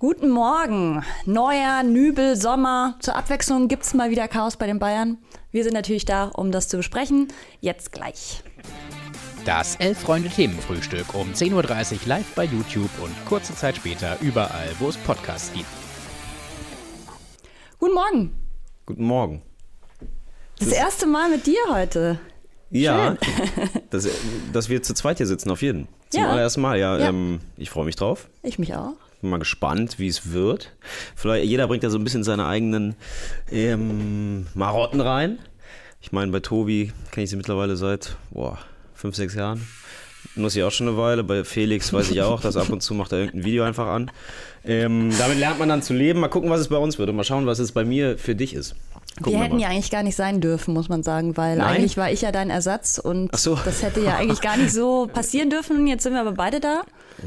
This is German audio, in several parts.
Guten Morgen. Neuer Nübel, Sommer. Zur Abwechslung gibt es mal wieder Chaos bei den Bayern. Wir sind natürlich da, um das zu besprechen. Jetzt gleich. Das Elf-Freunde-Themenfrühstück um 10.30 Uhr live bei YouTube und kurze Zeit später überall, wo es Podcasts gibt. Guten Morgen. Guten Morgen. Das, das erste Mal mit dir heute. Ja, dass, dass, wir zu zweit hier sitzen, auf jeden. Zum ja. allerersten Mal, ja. ja. Ähm, ich freue mich drauf. Ich mich auch. Bin mal gespannt, wie es wird. Vielleicht, jeder bringt ja so ein bisschen seine eigenen ähm, Marotten rein. Ich meine, bei Tobi kenne ich sie mittlerweile seit boah, fünf, sechs Jahren. Muss ich auch schon eine Weile. Bei Felix weiß ich auch, dass ab und zu macht er irgendein Video einfach an. Ähm, damit lernt man dann zu leben. Mal gucken, was es bei uns wird und mal schauen, was es bei mir für dich ist. Gucken wir hätten ja eigentlich gar nicht sein dürfen, muss man sagen, weil Nein? eigentlich war ich ja dein Ersatz und so. das hätte ja eigentlich gar nicht so passieren dürfen. Jetzt sind wir aber beide da.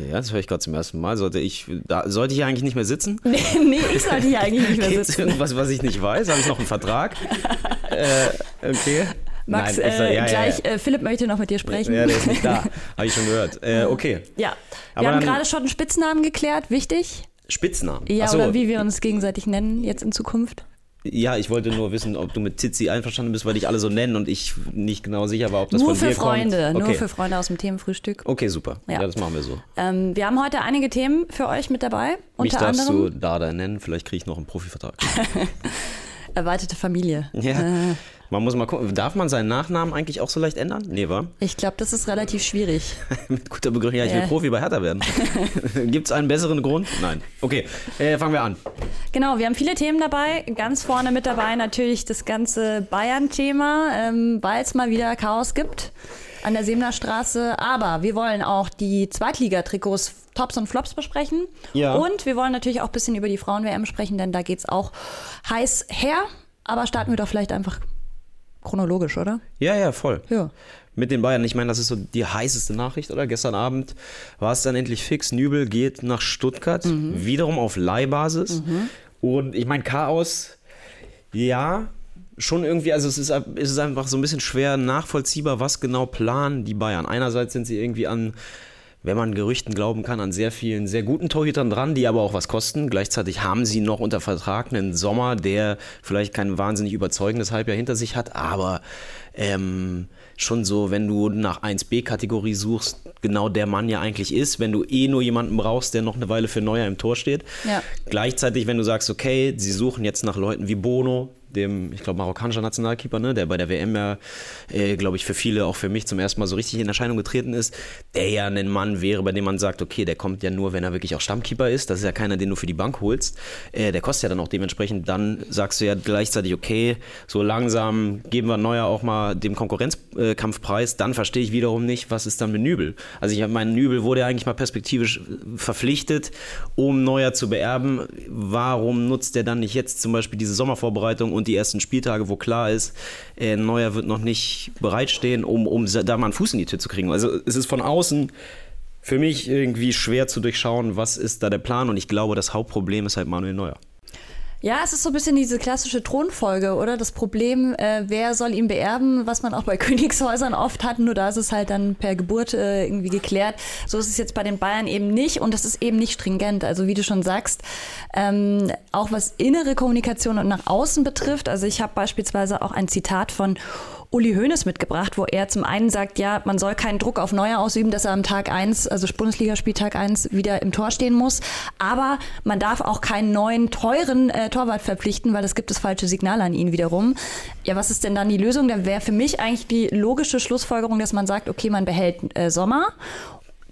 Ja, das höre ich gerade zum ersten Mal. Sollte ich, da, sollte ich hier eigentlich nicht mehr sitzen? Nee, nee ich sollte hier eigentlich nicht mehr sitzen. Gibt's irgendwas, was ich nicht weiß? Habe ich noch einen Vertrag? äh, okay. Max, Nein, äh, ja, gleich, ja, ja. Äh, Philipp möchte noch mit dir sprechen. Ja, der ist nicht da. Habe ich schon gehört. Äh, okay. Ja. Wir Aber haben gerade schon einen Spitznamen geklärt. Wichtig. Spitznamen? Ja, so. oder wie wir uns gegenseitig nennen jetzt in Zukunft. Ja, ich wollte nur wissen, ob du mit Tizi einverstanden bist, weil dich alle so nennen und ich nicht genau sicher war, ob das nur von dir Freunde, kommt. Nur für Freunde, nur für Freunde aus dem Themenfrühstück. Okay, super. Ja, ja das machen wir so. Ähm, wir haben heute einige Themen für euch mit dabei. Mich darfst anderem, du Dada nennen, vielleicht kriege ich noch einen Profivertrag. Erweiterte Familie. Ja. Äh, man muss mal gucken, darf man seinen Nachnamen eigentlich auch so leicht ändern? Nee, wa? Ich glaube, das ist relativ schwierig. Mit guter Begründung, ja, ich will äh. Profi bei Hertha werden. Gibt es einen besseren Grund? Nein. Okay, äh, fangen wir an. Genau, wir haben viele Themen dabei. Ganz vorne mit dabei natürlich das ganze Bayern-Thema, ähm, weil es mal wieder Chaos gibt an der Seemner Straße. Aber wir wollen auch die Zweitligatrikots Tops und Flops besprechen. Ja. Und wir wollen natürlich auch ein bisschen über die Frauen-WM sprechen, denn da geht es auch heiß her. Aber starten wir doch vielleicht einfach chronologisch, oder? Ja, ja, voll. Ja. Mit den Bayern. Ich meine, das ist so die heißeste Nachricht, oder? Gestern Abend war es dann endlich fix. Nübel geht nach Stuttgart, mhm. wiederum auf Leihbasis. Mhm. Und ich meine, Chaos, ja, schon irgendwie, also es ist, es ist einfach so ein bisschen schwer nachvollziehbar, was genau planen die Bayern. Einerseits sind sie irgendwie an wenn man Gerüchten glauben kann, an sehr vielen sehr guten Torhütern dran, die aber auch was kosten. Gleichzeitig haben sie noch unter Vertrag einen Sommer, der vielleicht kein wahnsinnig überzeugendes Halbjahr hinter sich hat, aber ähm, schon so, wenn du nach 1B-Kategorie suchst, genau der Mann ja eigentlich ist, wenn du eh nur jemanden brauchst, der noch eine Weile für Neuer im Tor steht. Ja. Gleichzeitig, wenn du sagst, okay, sie suchen jetzt nach Leuten wie Bono, dem, ich glaube, marokkanischer Nationalkeeper, ne, der bei der WM ja, äh, glaube ich, für viele, auch für mich zum ersten Mal so richtig in Erscheinung getreten ist, der ja ein Mann wäre, bei dem man sagt, okay, der kommt ja nur, wenn er wirklich auch Stammkeeper ist. Das ist ja keiner, den du für die Bank holst. Äh, der kostet ja dann auch dementsprechend. Dann sagst du ja gleichzeitig, okay, so langsam geben wir Neuer auch mal dem Konkurrenzkampfpreis. Dann verstehe ich wiederum nicht, was ist dann mit Nübel. Also ich meine, Nübel wurde ja eigentlich mal perspektivisch verpflichtet, um Neuer zu beerben. Warum nutzt er dann nicht jetzt zum Beispiel diese Sommervorbereitung und und die ersten Spieltage, wo klar ist, äh, Neuer wird noch nicht bereitstehen, um, um da mal einen Fuß in die Tür zu kriegen. Also es ist von außen für mich irgendwie schwer zu durchschauen, was ist da der Plan. Und ich glaube, das Hauptproblem ist halt Manuel Neuer. Ja, es ist so ein bisschen diese klassische Thronfolge, oder? Das Problem, äh, wer soll ihn beerben, was man auch bei Königshäusern oft hat, nur da ist es halt dann per Geburt äh, irgendwie geklärt. So ist es jetzt bei den Bayern eben nicht und das ist eben nicht stringent. Also wie du schon sagst, ähm, auch was innere Kommunikation und nach außen betrifft. Also ich habe beispielsweise auch ein Zitat von Uli Hoeneß mitgebracht, wo er zum einen sagt, ja, man soll keinen Druck auf Neuer ausüben, dass er am Tag 1, also Bundesligaspieltag 1, wieder im Tor stehen muss. Aber man darf auch keinen neuen, teuren äh, Torwart verpflichten, weil das gibt das falsche Signal an ihn wiederum. Ja, was ist denn dann die Lösung? Dann wäre für mich eigentlich die logische Schlussfolgerung, dass man sagt, okay, man behält äh, Sommer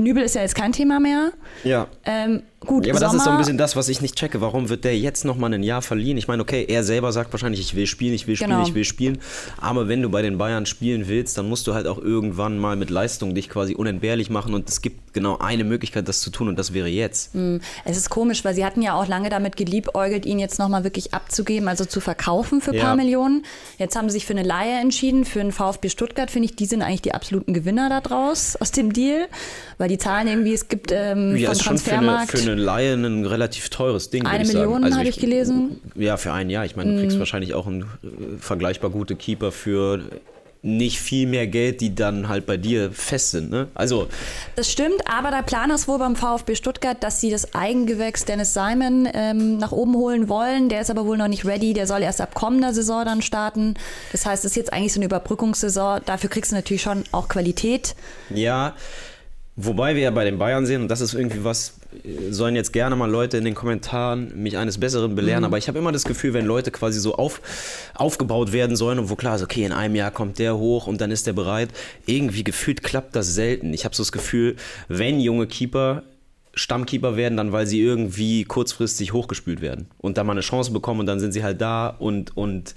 Nübel ist ja jetzt kein Thema mehr. Ja. Ähm, gut, ja, aber Sommer, das ist so ein bisschen das, was ich nicht checke. Warum wird der jetzt nochmal ein Jahr verliehen? Ich meine, okay, er selber sagt wahrscheinlich, ich will spielen, ich will spielen, genau. ich will spielen. Aber wenn du bei den Bayern spielen willst, dann musst du halt auch irgendwann mal mit Leistung dich quasi unentbehrlich machen. Und es gibt genau eine Möglichkeit, das zu tun, und das wäre jetzt. Hm. Es ist komisch, weil sie hatten ja auch lange damit geliebäugelt, ihn jetzt nochmal wirklich abzugeben, also zu verkaufen für ein ja. paar Millionen. Jetzt haben sie sich für eine Laie entschieden, für einen VfB Stuttgart, finde ich, die sind eigentlich die absoluten Gewinner daraus, aus dem Deal. Weil die Zahlen irgendwie, es gibt ähm, ja, vom Transfermarkt... Schon für, eine, für eine Laie ein relativ teures Ding, Eine Million also habe ich, gelesen. Ja, für ein Jahr. Ich meine, du kriegst mm. wahrscheinlich auch einen äh, vergleichbar gute Keeper für nicht viel mehr Geld, die dann halt bei dir fest sind. Ne? Also das stimmt, aber der Plan ist wohl beim VfB Stuttgart, dass sie das Eigengewächs Dennis Simon ähm, nach oben holen wollen. Der ist aber wohl noch nicht ready. Der soll erst ab kommender Saison dann starten. Das heißt, es ist jetzt eigentlich so eine Überbrückungssaison. Dafür kriegst du natürlich schon auch Qualität. Ja, Wobei wir ja bei den Bayern sehen, und das ist irgendwie was, sollen jetzt gerne mal Leute in den Kommentaren mich eines Besseren belehren, mhm. aber ich habe immer das Gefühl, wenn Leute quasi so auf, aufgebaut werden sollen und wo klar ist, okay, in einem Jahr kommt der hoch und dann ist der bereit, irgendwie gefühlt klappt das selten. Ich habe so das Gefühl, wenn junge Keeper Stammkeeper werden, dann weil sie irgendwie kurzfristig hochgespült werden und da mal eine Chance bekommen und dann sind sie halt da und, und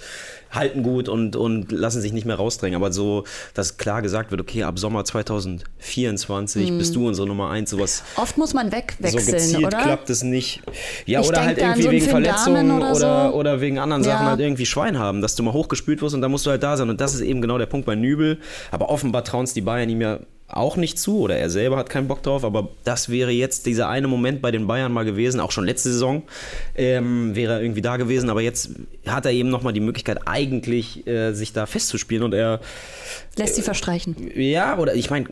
halten gut und, und lassen sich nicht mehr rausdrängen. Aber so, dass klar gesagt wird, okay, ab Sommer 2024 hm. bist du unsere Nummer eins, sowas. Oft muss man wegwechseln, so gezielt oder? klappt es nicht. Ja, ich oder halt irgendwie so wegen Verletzungen oder, oder, so. oder, wegen anderen ja. Sachen halt irgendwie Schwein haben, dass du mal hochgespült wirst und dann musst du halt da sein. Und das ist eben genau der Punkt bei Nübel. Aber offenbar trauen es die Bayern ihm ja auch nicht zu oder er selber hat keinen Bock drauf, aber das wäre jetzt dieser eine Moment bei den Bayern mal gewesen, auch schon letzte Saison ähm, wäre er irgendwie da gewesen, aber jetzt hat er eben nochmal die Möglichkeit eigentlich äh, sich da festzuspielen und er lässt sie verstreichen. Ja, oder ich meine,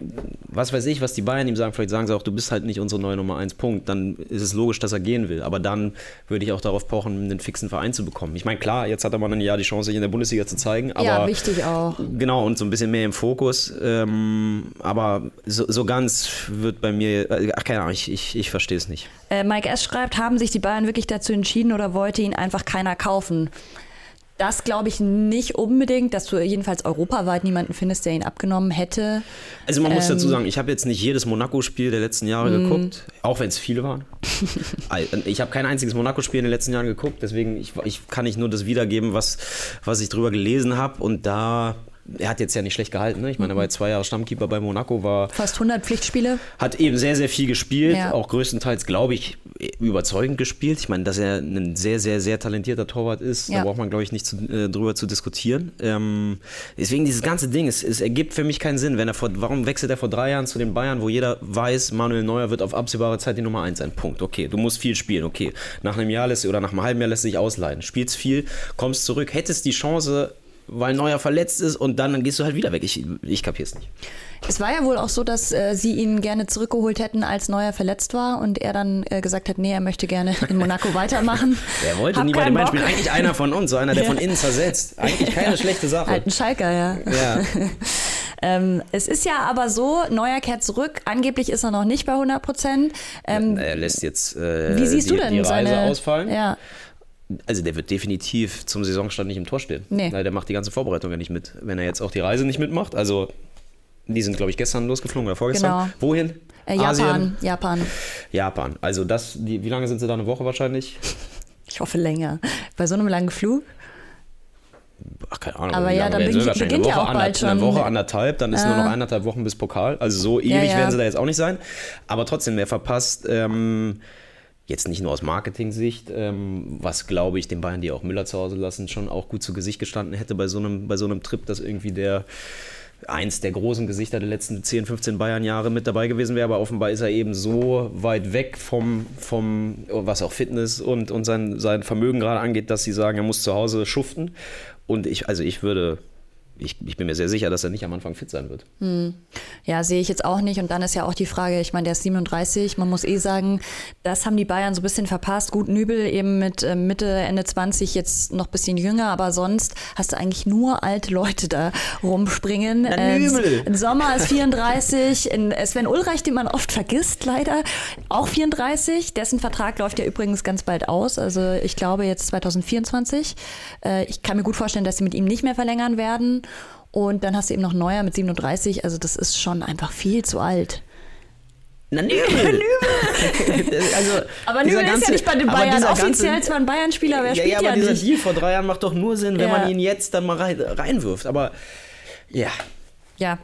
was weiß ich, was die Bayern ihm sagen, vielleicht sagen sie auch, du bist halt nicht unsere neue Nummer 1 Punkt, dann ist es logisch, dass er gehen will, aber dann würde ich auch darauf pochen, einen fixen Verein zu bekommen. Ich meine, klar, jetzt hat er mal ein Jahr die Chance, sich in der Bundesliga zu zeigen, aber ja, wichtig auch. Genau und so ein bisschen mehr im Fokus, ähm, aber so, so, ganz wird bei mir, äh, ach keine Ahnung, ich, ich, ich verstehe es nicht. Äh, Mike S. schreibt, haben sich die Bayern wirklich dazu entschieden oder wollte ihn einfach keiner kaufen? Das glaube ich nicht unbedingt, dass du jedenfalls europaweit niemanden findest, der ihn abgenommen hätte. Also man ähm, muss dazu sagen, ich habe jetzt nicht jedes Monaco-Spiel der letzten Jahre mm. geguckt, auch wenn es viele waren. ich habe kein einziges Monaco-Spiel in den letzten Jahren geguckt, deswegen ich, ich kann nicht nur das wiedergeben, was, was ich drüber gelesen habe. Und da er hat jetzt ja nicht schlecht gehalten. Ne? Ich meine, er war zwei Jahre Stammkeeper bei Monaco, war. Fast 100 Pflichtspiele. Hat eben sehr, sehr viel gespielt, ja. auch größtenteils, glaube ich, überzeugend gespielt. Ich meine, dass er ein sehr, sehr, sehr talentierter Torwart ist, ja. da braucht man, glaube ich, nicht zu, äh, drüber zu diskutieren. Ähm, deswegen dieses ganze Ding, es, es, ergibt für mich keinen Sinn. Wenn er vor, warum wechselt er vor drei Jahren zu den Bayern, wo jeder weiß, Manuel Neuer wird auf absehbare Zeit die Nummer eins sein. Punkt. Okay, du musst viel spielen. Okay, nach einem Jahr lässt oder nach einem halben Jahr lässt sich ausleihen. Spielst viel, kommst zurück, hättest die Chance, weil Neuer verletzt ist und dann, dann gehst du halt wieder weg. Ich, ich kapier's nicht. Es war ja wohl auch so, dass äh, sie ihn gerne zurückgeholt hätten, als Neuer verletzt war und er dann äh, gesagt hat, nee, er möchte gerne in Monaco weitermachen. er wollte Hab nie bei den Bayern spielen. Eigentlich einer von uns, so einer, der ja. von innen zersetzt. Eigentlich keine schlechte Sache. Halt ein Schalker, ja. ja. ähm, es ist ja aber so, Neuer kehrt zurück. Angeblich ist er noch nicht bei 100 Prozent. Ähm, er lässt jetzt äh, wie siehst die, du denn die Reise seine, ausfallen. Ja. Also der wird definitiv zum Saisonstart nicht im Tor stehen. Nee. der macht die ganze Vorbereitung ja nicht mit, wenn er jetzt auch die Reise nicht mitmacht. Also die sind, glaube ich, gestern losgeflogen oder vorgestern. Genau. Wohin? Äh, Japan, Japan. Japan. Also das, die, wie lange sind sie da? Eine Woche wahrscheinlich? Ich hoffe länger. Bei so einem langen Flug? Ach, keine Ahnung. Aber ja, dann beginnt, beginnt ja auch bald schon. Eine Woche, anderthalb, dann ist äh. nur noch eineinhalb Wochen bis Pokal. Also so ewig ja, ja. werden sie da jetzt auch nicht sein. Aber trotzdem, wer verpasst, ähm, jetzt nicht nur aus Marketing-Sicht, ähm, was glaube ich den Bayern, die auch Müller zu Hause lassen, schon auch gut zu Gesicht gestanden hätte bei so einem, bei so einem Trip, dass irgendwie der eins der großen Gesichter der letzten 10, 15 Bayern-Jahre mit dabei gewesen wäre, aber offenbar ist er eben so weit weg vom, vom was auch Fitness und, und sein, sein Vermögen gerade angeht, dass sie sagen, er muss zu Hause schuften. Und ich, also ich würde ich, ich, bin mir sehr sicher, dass er nicht am Anfang fit sein wird. Hm. Ja, sehe ich jetzt auch nicht. Und dann ist ja auch die Frage, ich meine, der ist 37. Man muss eh sagen, das haben die Bayern so ein bisschen verpasst. Gut, Nübel eben mit äh, Mitte, Ende 20, jetzt noch ein bisschen jünger, aber sonst hast du eigentlich nur alte Leute da rumspringen. Na, äh, Nübel. Äh, Sommer ist 34. In, Sven Ulreich, den man oft vergisst, leider, auch 34. Dessen Vertrag läuft ja übrigens ganz bald aus. Also ich glaube jetzt 2024. Äh, ich kann mir gut vorstellen, dass sie mit ihm nicht mehr verlängern werden. Und dann hast du eben noch Neuer mit 37. Also das ist schon einfach viel zu alt. Na, Nübel. Nübel. also, aber Nübel ist ja nicht bei den Bayern. Offiziell ganze, zwar ein Bayern-Spieler, wer spielt ja, ja, aber dieser nicht. Deal vor drei Jahren macht doch nur Sinn, wenn ja. man ihn jetzt dann mal rein, reinwirft. Aber ja, ja,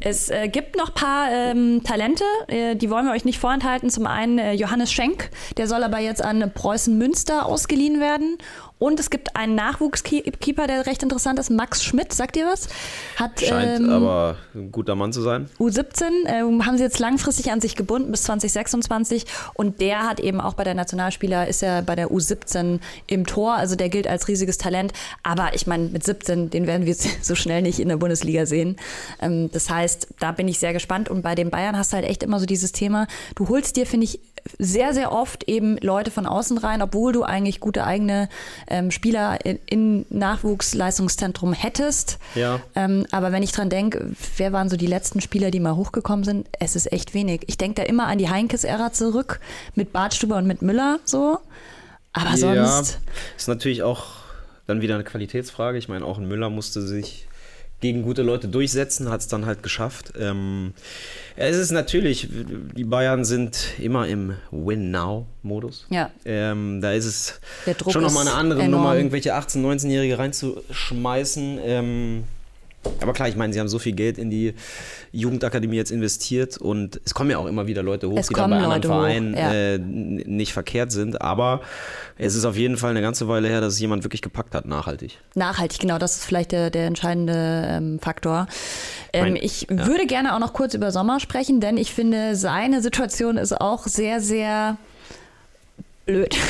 es äh, gibt noch ein paar ähm, Talente, äh, die wollen wir euch nicht vorenthalten. Zum einen äh, Johannes Schenk, der soll aber jetzt an Preußen Münster ausgeliehen werden. Und es gibt einen Nachwuchskeeper, der recht interessant ist, Max Schmidt, sagt ihr was? Hat, Scheint ähm, aber ein guter Mann zu sein. U17 äh, haben sie jetzt langfristig an sich gebunden bis 2026 und der hat eben auch bei der Nationalspieler, ist er bei der U17 im Tor, also der gilt als riesiges Talent, aber ich meine, mit 17, den werden wir so schnell nicht in der Bundesliga sehen. Ähm, das heißt, da bin ich sehr gespannt und bei den Bayern hast du halt echt immer so dieses Thema, du holst dir, finde ich, sehr, sehr oft eben Leute von außen rein, obwohl du eigentlich gute eigene ähm, Spieler in, in Nachwuchsleistungszentrum hättest. Ja. Ähm, aber wenn ich dran denke, wer waren so die letzten Spieler, die mal hochgekommen sind, es ist echt wenig. Ich denke da immer an die Heinkes-Ära zurück mit Bartstuber und mit Müller so. Aber sonst. Ja, ist natürlich auch dann wieder eine Qualitätsfrage. Ich meine, auch ein Müller musste sich gegen gute Leute durchsetzen, hat es dann halt geschafft. Ähm, es ist natürlich, die Bayern sind immer im Win-Now-Modus. Ja. Ähm, da ist es schon nochmal eine andere enorm. Nummer, irgendwelche 18-, 19-Jährige reinzuschmeißen. Ähm, aber klar, ich meine, sie haben so viel Geld in die Jugendakademie jetzt investiert und es kommen ja auch immer wieder Leute hoch, es die dann bei anderen Vereinen ja. äh, nicht verkehrt sind. Aber es ist auf jeden Fall eine ganze Weile her, dass es jemand wirklich gepackt hat, nachhaltig. Nachhaltig, genau, das ist vielleicht der, der entscheidende ähm, Faktor. Ähm, mein, ich ja. würde gerne auch noch kurz über Sommer sprechen, denn ich finde, seine Situation ist auch sehr, sehr blöd.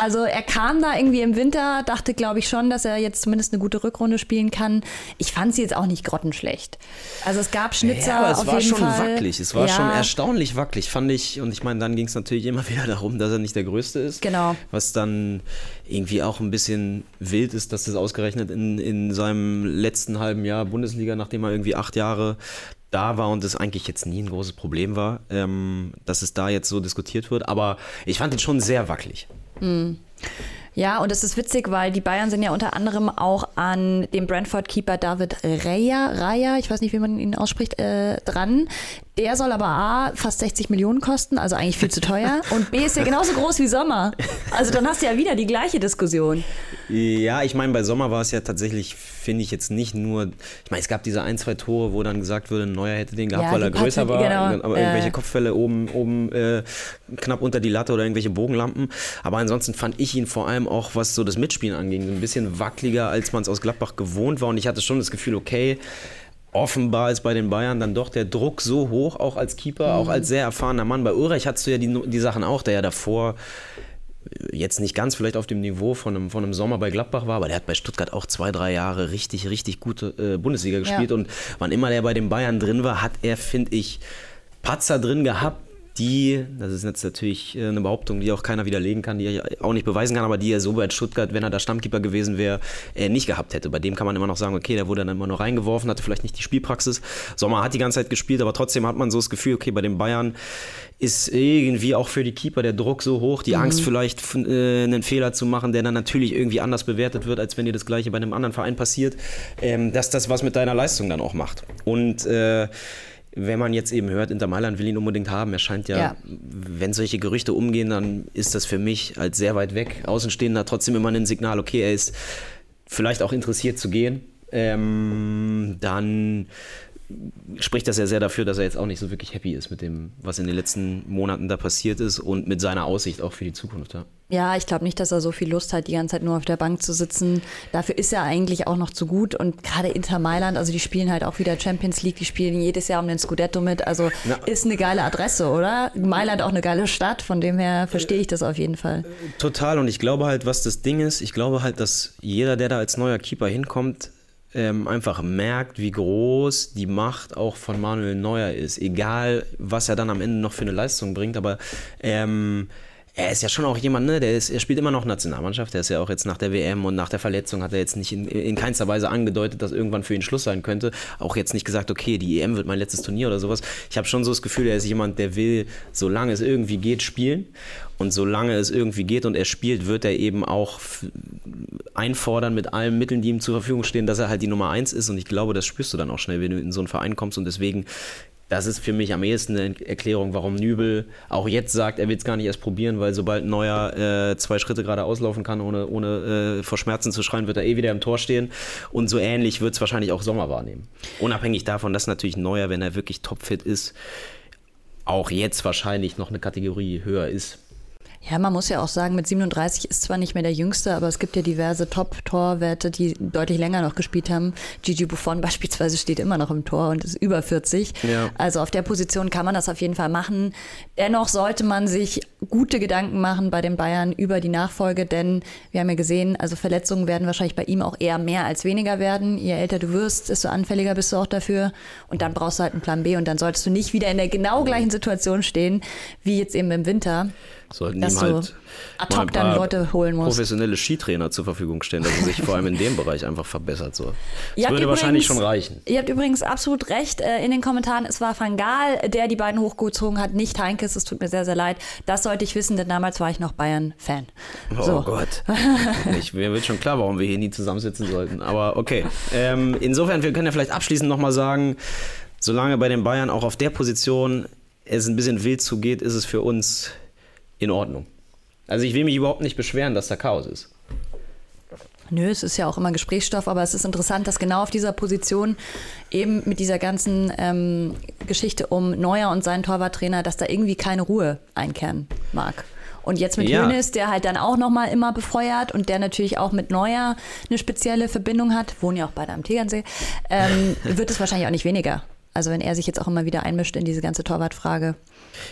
Also er kam da irgendwie im Winter, dachte glaube ich schon, dass er jetzt zumindest eine gute Rückrunde spielen kann. Ich fand sie jetzt auch nicht grottenschlecht. Also es gab Schnitzer ja, aber es auf war jeden schon Fall. wackelig. Es war ja. schon erstaunlich wackelig, fand ich. Und ich meine, dann ging es natürlich immer wieder darum, dass er nicht der Größte ist. Genau. Was dann irgendwie auch ein bisschen wild ist, dass das ausgerechnet in, in seinem letzten halben Jahr Bundesliga, nachdem er irgendwie acht Jahre da war und es eigentlich jetzt nie ein großes Problem war, ähm, dass es da jetzt so diskutiert wird. Aber ich fand ihn schon sehr wackelig. Mhm. Ja, und es ist witzig, weil die Bayern sind ja unter anderem auch an dem Brentford-Keeper David Raya, Raya, ich weiß nicht, wie man ihn ausspricht, äh, dran. Der soll aber A, fast 60 Millionen kosten, also eigentlich viel zu teuer. Und B ist ja genauso groß wie Sommer. Also dann hast du ja wieder die gleiche Diskussion. Ja, ich meine, bei Sommer war es ja tatsächlich, finde ich jetzt nicht nur, ich meine, es gab diese ein, zwei Tore, wo dann gesagt wurde, ein Neuer hätte den gehabt, ja, weil er größer Partie, war, genau. aber äh. irgendwelche Kopfälle oben, oben äh, knapp unter die Latte oder irgendwelche Bogenlampen. Aber ansonsten fand ich ihn vor allem auch, was so das Mitspielen anging, ein bisschen wackeliger, als man es aus Gladbach gewohnt war. Und ich hatte schon das Gefühl, okay, offenbar ist bei den Bayern dann doch der Druck so hoch, auch als Keeper, mhm. auch als sehr erfahrener Mann. Bei Ulreich hattest du ja die, die Sachen auch, der ja davor jetzt nicht ganz vielleicht auf dem Niveau von einem, von einem Sommer bei Gladbach war, aber der hat bei Stuttgart auch zwei, drei Jahre richtig, richtig gute äh, Bundesliga gespielt. Ja. Und wann immer der bei den Bayern drin war, hat er, finde ich, Patzer drin gehabt, die, das ist jetzt natürlich äh, eine Behauptung, die auch keiner widerlegen kann, die er auch nicht beweisen kann, aber die er so bei Stuttgart, wenn er da Stammkeeper gewesen wäre, nicht gehabt hätte. Bei dem kann man immer noch sagen, okay, der wurde dann immer noch reingeworfen, hatte vielleicht nicht die Spielpraxis. Sommer hat die ganze Zeit gespielt, aber trotzdem hat man so das Gefühl, okay, bei den Bayern ist irgendwie auch für die Keeper der Druck so hoch, die mhm. Angst vielleicht äh, einen Fehler zu machen, der dann natürlich irgendwie anders bewertet wird, als wenn dir das gleiche bei einem anderen Verein passiert, ähm, dass das was mit deiner Leistung dann auch macht. Und äh, wenn man jetzt eben hört, Inter Mailand will ihn unbedingt haben, er scheint ja, ja, wenn solche Gerüchte umgehen, dann ist das für mich als sehr weit weg Außenstehender trotzdem immer ein Signal, okay, er ist vielleicht auch interessiert zu gehen. Ähm, dann spricht das ja sehr dafür, dass er jetzt auch nicht so wirklich happy ist mit dem, was in den letzten Monaten da passiert ist und mit seiner Aussicht auch für die Zukunft. Ja, ja ich glaube nicht, dass er so viel Lust hat, die ganze Zeit nur auf der Bank zu sitzen. Dafür ist er eigentlich auch noch zu gut und gerade Inter Mailand, also die spielen halt auch wieder Champions League, die spielen jedes Jahr um den Scudetto mit, also Na, ist eine geile Adresse, oder? Mailand auch eine geile Stadt, von dem her verstehe ich das auf jeden Fall. Total und ich glaube halt, was das Ding ist, ich glaube halt, dass jeder, der da als neuer Keeper hinkommt, ähm, einfach merkt, wie groß die Macht auch von Manuel Neuer ist. Egal, was er dann am Ende noch für eine Leistung bringt, aber ähm, er ist ja schon auch jemand, ne, der ist, er spielt immer noch Nationalmannschaft. Er ist ja auch jetzt nach der WM und nach der Verletzung hat er jetzt nicht in, in keinster Weise angedeutet, dass irgendwann für ihn Schluss sein könnte. Auch jetzt nicht gesagt, okay, die EM wird mein letztes Turnier oder sowas. Ich habe schon so das Gefühl, er ist jemand, der will, solange es irgendwie geht, spielen. Und solange es irgendwie geht und er spielt, wird er eben auch einfordern mit allen Mitteln, die ihm zur Verfügung stehen, dass er halt die Nummer eins ist. Und ich glaube, das spürst du dann auch schnell, wenn du in so einen Verein kommst. Und deswegen das ist für mich am ehesten eine Erklärung, warum Nübel auch jetzt sagt, er will es gar nicht erst probieren, weil sobald Neuer äh, zwei Schritte gerade auslaufen kann, ohne, ohne äh, vor Schmerzen zu schreien, wird er eh wieder im Tor stehen. Und so ähnlich wird es wahrscheinlich auch Sommer wahrnehmen. Unabhängig davon, dass natürlich Neuer, wenn er wirklich topfit ist, auch jetzt wahrscheinlich noch eine Kategorie höher ist. Ja, man muss ja auch sagen, mit 37 ist zwar nicht mehr der Jüngste, aber es gibt ja diverse Top-Torwerte, die deutlich länger noch gespielt haben. Gigi Buffon beispielsweise steht immer noch im Tor und ist über 40. Ja. Also auf der Position kann man das auf jeden Fall machen. Dennoch sollte man sich gute Gedanken machen bei den Bayern über die Nachfolge, denn wir haben ja gesehen, also Verletzungen werden wahrscheinlich bei ihm auch eher mehr als weniger werden. Je älter du wirst, desto anfälliger bist du auch dafür. Und dann brauchst du halt einen Plan B und dann solltest du nicht wieder in der genau gleichen Situation stehen, wie jetzt eben im Winter. Sollten ihm halt ad hoc dann Leute holen muss. professionelle Skitrainer zur Verfügung stellen, dass er sich vor allem in dem Bereich einfach verbessert. So. Das würde übrigens, wahrscheinlich schon reichen. Ihr habt übrigens absolut recht äh, in den Kommentaren. Es war Van Gaal, der die beiden hochgezogen hat, nicht Heinkes. Es tut mir sehr, sehr leid. Das sollte ich wissen, denn damals war ich noch Bayern-Fan. Oh so. Gott. ich, mir wird schon klar, warum wir hier nie zusammensitzen sollten. Aber okay. Ähm, insofern, wir können ja vielleicht abschließend nochmal sagen, solange bei den Bayern auch auf der Position es ein bisschen wild zugeht, ist es für uns in Ordnung. Also ich will mich überhaupt nicht beschweren, dass da Chaos ist. Nö, es ist ja auch immer Gesprächsstoff, aber es ist interessant, dass genau auf dieser Position eben mit dieser ganzen ähm, Geschichte um Neuer und seinen Torwarttrainer, dass da irgendwie keine Ruhe einkehren mag. Und jetzt mit ja. Hönes, der halt dann auch nochmal immer befeuert und der natürlich auch mit Neuer eine spezielle Verbindung hat, wohnen ja auch beide am Tegernsee, ähm, wird es wahrscheinlich auch nicht weniger. Also wenn er sich jetzt auch immer wieder einmischt in diese ganze Torwartfrage.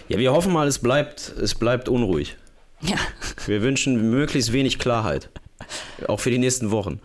Ja, wir hoffen mal, es bleibt, es bleibt unruhig. Ja. Wir wünschen möglichst wenig Klarheit. Auch für die nächsten Wochen.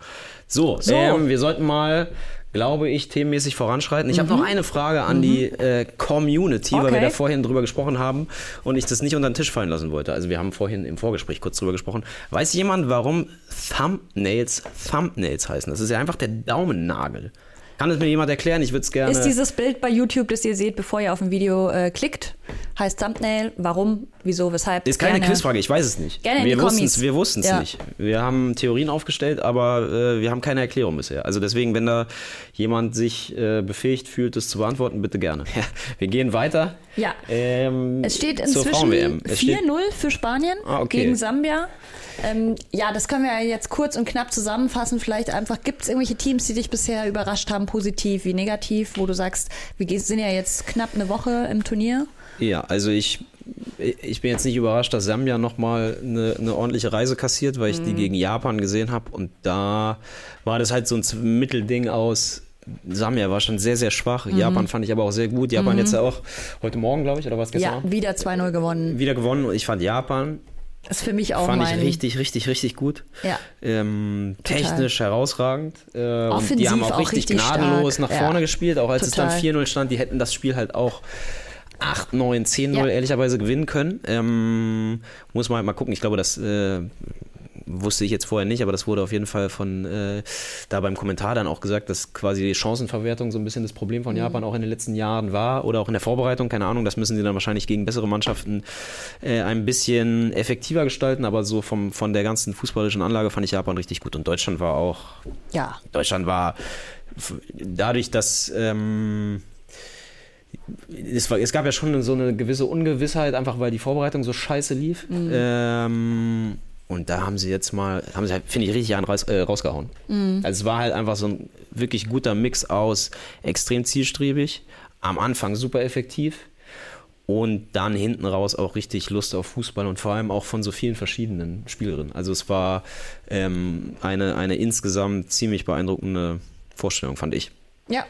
So, so. Ähm, wir sollten mal, glaube ich, themenmäßig voranschreiten. Ich mhm. habe noch eine Frage an mhm. die äh, Community, okay. weil wir da vorhin drüber gesprochen haben und ich das nicht unter den Tisch fallen lassen wollte. Also wir haben vorhin im Vorgespräch kurz drüber gesprochen. Weiß jemand, warum Thumbnails Thumbnails heißen? Das ist ja einfach der Daumennagel. Kann es mir jemand erklären? Ich würde es gerne. Ist dieses Bild bei YouTube, das ihr seht, bevor ihr auf ein Video äh, klickt, heißt Thumbnail? Warum? Wieso? Weshalb? Ist keine gerne, Quizfrage, ich weiß es nicht. Gerne wir wussten es wir wussten's ja. nicht. Wir haben Theorien aufgestellt, aber äh, wir haben keine Erklärung bisher. Also deswegen, wenn da jemand sich äh, befähigt fühlt, das zu beantworten, bitte gerne. wir gehen weiter. Ja. Ähm, es steht inzwischen 4-0 für Spanien ah, okay. gegen Sambia. Ähm, ja, das können wir jetzt kurz und knapp zusammenfassen. Vielleicht einfach, gibt es irgendwelche Teams, die dich bisher überrascht haben, positiv wie negativ, wo du sagst, wir sind ja jetzt knapp eine Woche im Turnier? Ja, also ich, ich bin jetzt nicht überrascht, dass Sambia nochmal eine, eine ordentliche Reise kassiert, weil ich mhm. die gegen Japan gesehen habe und da war das halt so ein Mittelding aus Samia war schon sehr, sehr schwach. Mhm. Japan fand ich aber auch sehr gut. Japan mhm. jetzt auch heute Morgen, glaube ich, oder was gestern? Ja, wieder 2-0 gewonnen. Wieder gewonnen. und Ich fand Japan das ist für mich auch Fand mein... ich richtig, richtig, richtig gut. Ja. Ähm, technisch herausragend. Äh, Offensiv die haben auch, richtig, richtig, gnadenlos stark. nach vorne ja. gespielt, auch als Total. es dann 4-0 stand. Die hätten das Spiel halt auch 8, 9, 10-0 ja. ehrlicherweise gewinnen können. Ähm, muss man halt mal gucken. Ich glaube, das äh, wusste ich jetzt vorher nicht, aber das wurde auf jeden Fall von äh, da beim Kommentar dann auch gesagt, dass quasi die Chancenverwertung so ein bisschen das Problem von mhm. Japan auch in den letzten Jahren war oder auch in der Vorbereitung, keine Ahnung, das müssen sie dann wahrscheinlich gegen bessere Mannschaften äh, ein bisschen effektiver gestalten, aber so vom, von der ganzen fußballischen Anlage fand ich Japan richtig gut und Deutschland war auch, ja. Deutschland war dadurch, dass ähm, es, war, es, gab ja schon so eine gewisse Ungewissheit, einfach weil die Vorbereitung so scheiße lief. Mhm. Ähm, und da haben sie jetzt mal, haben sie halt, finde ich, richtig einen raus, äh, rausgehauen. Mhm. Also es war halt einfach so ein wirklich guter Mix aus extrem zielstrebig, am Anfang super effektiv und dann hinten raus auch richtig Lust auf Fußball und vor allem auch von so vielen verschiedenen Spielerinnen. Also es war ähm, eine, eine insgesamt ziemlich beeindruckende Vorstellung, fand ich. Ja,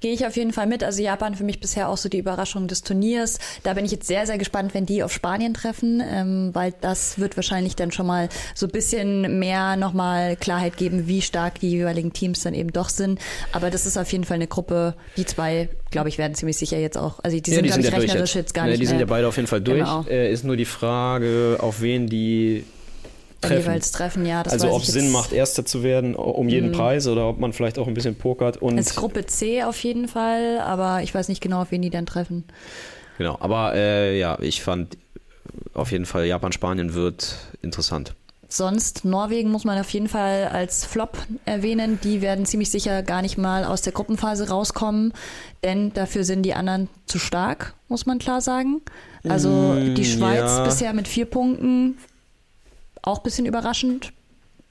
gehe ich auf jeden Fall mit. Also Japan für mich bisher auch so die Überraschung des Turniers. Da bin ich jetzt sehr, sehr gespannt, wenn die auf Spanien treffen, ähm, weil das wird wahrscheinlich dann schon mal so ein bisschen mehr nochmal Klarheit geben, wie stark die jeweiligen Teams dann eben doch sind. Aber das ist auf jeden Fall eine Gruppe, die zwei, glaube ich, werden ziemlich sicher jetzt auch, also die sind, ja, die sind ja rechnerisch jetzt. jetzt gar ja, nicht Die sind ja beide auf jeden Fall durch. Genau. Äh, ist nur die Frage, auf wen die treffen. jeweils treffen, ja. also ob es Sinn macht, Erster zu werden um jeden mm. Preis oder ob man vielleicht auch ein bisschen pokert. Und es ist Gruppe C auf jeden Fall, aber ich weiß nicht genau, auf wen die dann treffen. Genau, aber äh, ja, ich fand auf jeden Fall Japan-Spanien wird interessant. Sonst Norwegen muss man auf jeden Fall als Flop erwähnen. Die werden ziemlich sicher gar nicht mal aus der Gruppenphase rauskommen, denn dafür sind die anderen zu stark, muss man klar sagen. Also die mm, Schweiz ja. bisher mit vier Punkten, auch ein bisschen überraschend.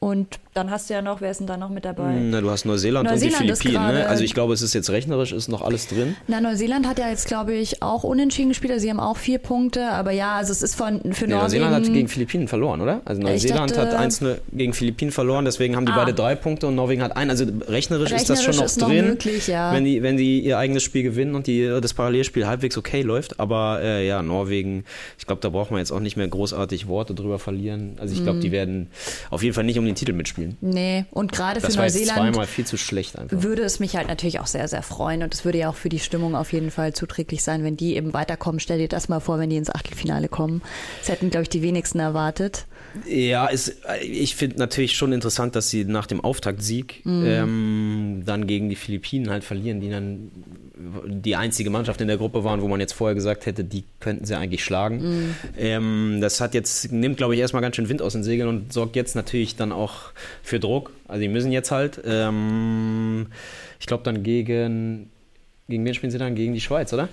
Und dann hast du ja noch, wer ist denn da noch mit dabei? Na, du hast Neuseeland, Neuseeland und die Philippinen. Ne? Also ich glaube, es ist jetzt rechnerisch, ist noch alles drin. Na, Neuseeland hat ja jetzt, glaube ich, auch unentschieden gespielt. Also sie haben auch vier Punkte. Aber ja, also es ist von, für Nee, Norwegen. Neuseeland hat gegen Philippinen verloren, oder? Also Neuseeland dachte- hat eins gegen Philippinen verloren, deswegen haben die Ah. beide drei Punkte und Norwegen hat einen. Also rechnerisch, ist das schon Rechnerisch noch ist noch drin, möglich, ja. wenn, die, wenn die ihr eigenes Spiel gewinnen und die, das Parallelspiel halbwegs okay läuft. Aber äh, ja, Norwegen, ich glaube, da braucht man jetzt auch nicht mehr großartig Worte drüber verlieren. Also ich Mhm. glaube, die werden auf jeden Fall nicht um den Titel mitspielen. nee, und gerade für Neuseeland zweimal viel zu schlecht einfach. würde es mich halt natürlich auch sehr, sehr freuen. Und es würde ja auch für die Stimmung auf jeden Fall zuträglich sein, wenn die eben weiterkommen. Stell dir das mal vor, wenn die ins Achtelfinale kommen. Das hätten, glaube ich, die wenigsten erwartet. Ja, ist, ich finde natürlich schon interessant, dass sie nach dem Auftaktsieg Mhm. ähm, dann gegen die Philippinen halt verlieren, die dann die einzige Mannschaft in der Gruppe waren, wo man jetzt vorher gesagt hätte, die könnten sie eigentlich schlagen. Mhm. Ähm, das hat jetzt, nimmt glaube ich erstmal ganz schön Wind aus den Segeln und sorgt jetzt natürlich dann auch für Druck. Also die müssen jetzt halt, ähm, ich glaube dann gegen, gegen wen spielen sie dann? Gegen die Schweiz, oder?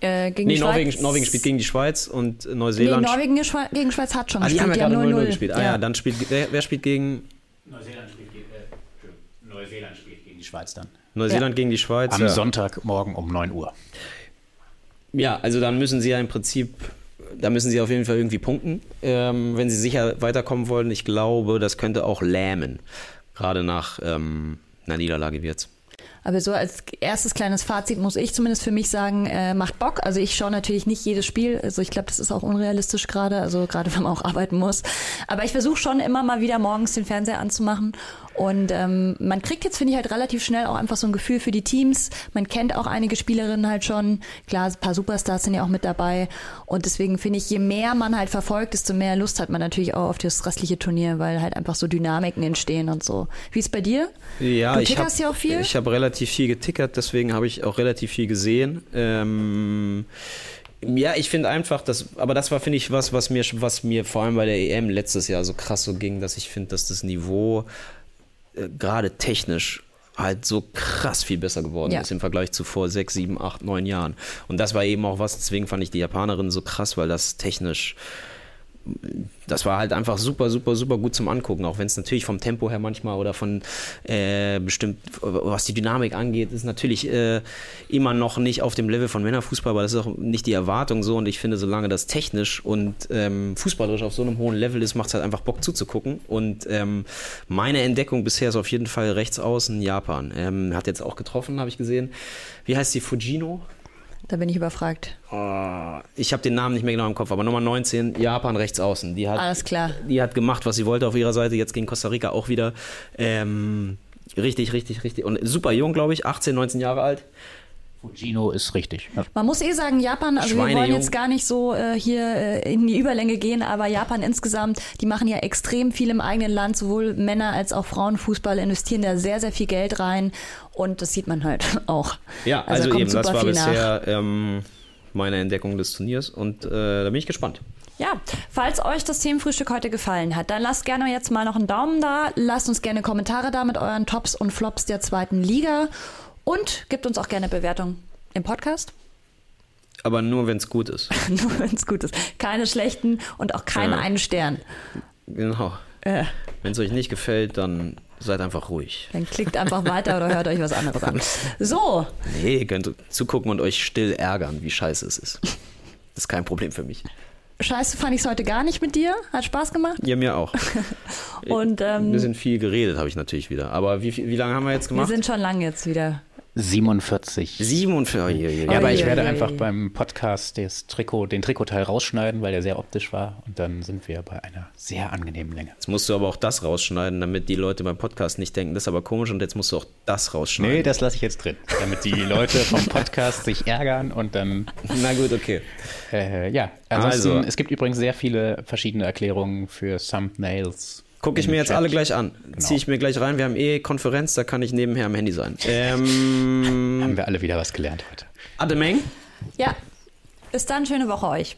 Äh, gegen Nee, die Norwegen, Schweiz. Norwegen spielt gegen die Schweiz und Nee, Neuseeland. Norwegen Schwe- gegen Schweiz hat schon ah, die haben gespielt. ja gerade 0-0 0-0 gespielt. Ah ja, dann spielt, wer, wer spielt gegen Neuseeland spielt gegen, äh, Neuseeland spielt gegen die Schweiz dann. Neuseeland gegen die Schweiz? Am ja. Sonntagmorgen um 9 Uhr. Ja, also dann müssen sie ja im Prinzip, da müssen sie auf jeden Fall irgendwie punkten, ähm, wenn sie sicher weiterkommen wollen. Ich glaube, das könnte auch lähmen, gerade nach ähm, einer Niederlage wird's. Aber so als erstes kleines Fazit muss ich zumindest für mich sagen, äh, macht Bock. Also ich schaue natürlich nicht jedes Spiel. Also ich glaube, das ist auch unrealistisch gerade. Also gerade wenn man auch arbeiten muss. Aber ich versuche schon immer mal wieder morgens den Fernseher anzumachen. Und ähm, man kriegt jetzt, finde ich, halt relativ schnell auch einfach so ein Gefühl für die Teams. Man kennt auch einige Spielerinnen halt schon. Klar, ein paar Superstars sind ja auch mit dabei. Und deswegen finde ich, je mehr man halt verfolgt, desto mehr Lust hat man natürlich auch auf das restliche Turnier, weil halt einfach so Dynamiken entstehen und so. Wie ist bei dir? Ja, Du ich habe ja auch viel? Ich habe relativ viel getickert, deswegen habe ich auch relativ viel gesehen. Ähm, ja, ich finde einfach, dass, aber das war, finde ich, was, was mir, was mir vor allem bei der EM letztes Jahr so krass so ging, dass ich finde, dass das Niveau äh, gerade technisch halt so krass viel besser geworden Ja. ist im Vergleich zu vor sechs, sieben, acht, neun Jahren. Und das war eben auch was, deswegen fand ich die Japanerin so krass, weil das technisch das war halt einfach super, super, super gut zum Angucken, auch wenn es natürlich vom Tempo her manchmal oder von äh, bestimmt, was die Dynamik angeht, ist natürlich äh, immer noch nicht auf dem Level von Männerfußball, aber das ist auch nicht die Erwartung so und ich finde, solange das technisch und ähm, fußballerisch auf so einem hohen Level ist, macht es halt einfach Bock zuzugucken und ähm, meine Entdeckung bisher ist auf jeden Fall rechts außen Japan. Ähm, hat jetzt auch getroffen, habe ich gesehen. Wie heißt die? Fujino? Da bin ich überfragt. Oh, ich habe den Namen nicht mehr genau im Kopf, aber Nummer 19, Japan rechts außen. Die hat, Alles klar. Die hat gemacht, was sie wollte auf ihrer Seite, jetzt gegen Costa Rica auch wieder. Ähm, richtig, richtig, richtig. Und super jung, glaube ich, 18, 19 Jahre alt. Fujino ist richtig. Ja. Man muss eh sagen, Japan, also wir wollen jetzt gar nicht so äh, hier äh, in die Überlänge gehen, aber Japan insgesamt, die machen ja extrem viel im eigenen Land, sowohl Männer als auch Frauenfußball, investieren da sehr, sehr viel Geld rein und das sieht man halt auch. Ja, also, kommt eben, das war bisher ähm, meine Entdeckung des Turniers und äh, da bin ich gespannt. Ja, falls euch das Themenfrühstück heute gefallen hat, dann lasst gerne jetzt mal noch einen Daumen da, lasst uns gerne Kommentare da mit euren Tops und Flops der zweiten Liga und gebt uns auch gerne Bewertung im Podcast. Aber nur, wenn es gut ist. Nur wenn es gut ist. Keine schlechten und auch keinen Ja. einen Stern. Genau. Äh, Wenn es euch nicht gefällt, dann seid einfach ruhig. dann klickt einfach weiter oder hört euch was anderes an. So, Nee, ihr könnt zugucken und euch still ärgern, wie scheiße es ist. Das ist kein Problem für mich. scheiße fand ich es heute gar nicht mit dir. Hat Spaß gemacht. Ja, mir auch. Und Ein ähm, bisschen viel geredet habe ich natürlich wieder. Aber wie, wie lange haben wir jetzt wir gemacht? sind schon lang jetzt wieder. 47. 47. Oh, je, je, je. Ja, aber ich werde einfach beim Podcast das Trikot, den Trikotteil rausschneiden, weil der sehr optisch war. Und dann sind wir bei einer sehr angenehmen Länge. Jetzt musst du aber auch das rausschneiden, damit die Leute beim Podcast nicht denken, das ist aber komisch und jetzt musst du auch das rausschneiden. Nee, das lasse ich jetzt drin, damit die Leute vom Podcast sich ärgern und dann, Na gut, okay. äh, ja. Ansonsten, Also. es gibt übrigens sehr viele verschiedene Erklärungen für Thumbnails. Gucke ich mir jetzt Chat. alle gleich an. Ziehe ich mir gleich rein. Wir haben eh Konferenz, da kann ich nebenher am Handy sein. Ähm, Haben wir alle wieder was gelernt heute. Ademeng. Ja, bis dann, schöne Woche euch.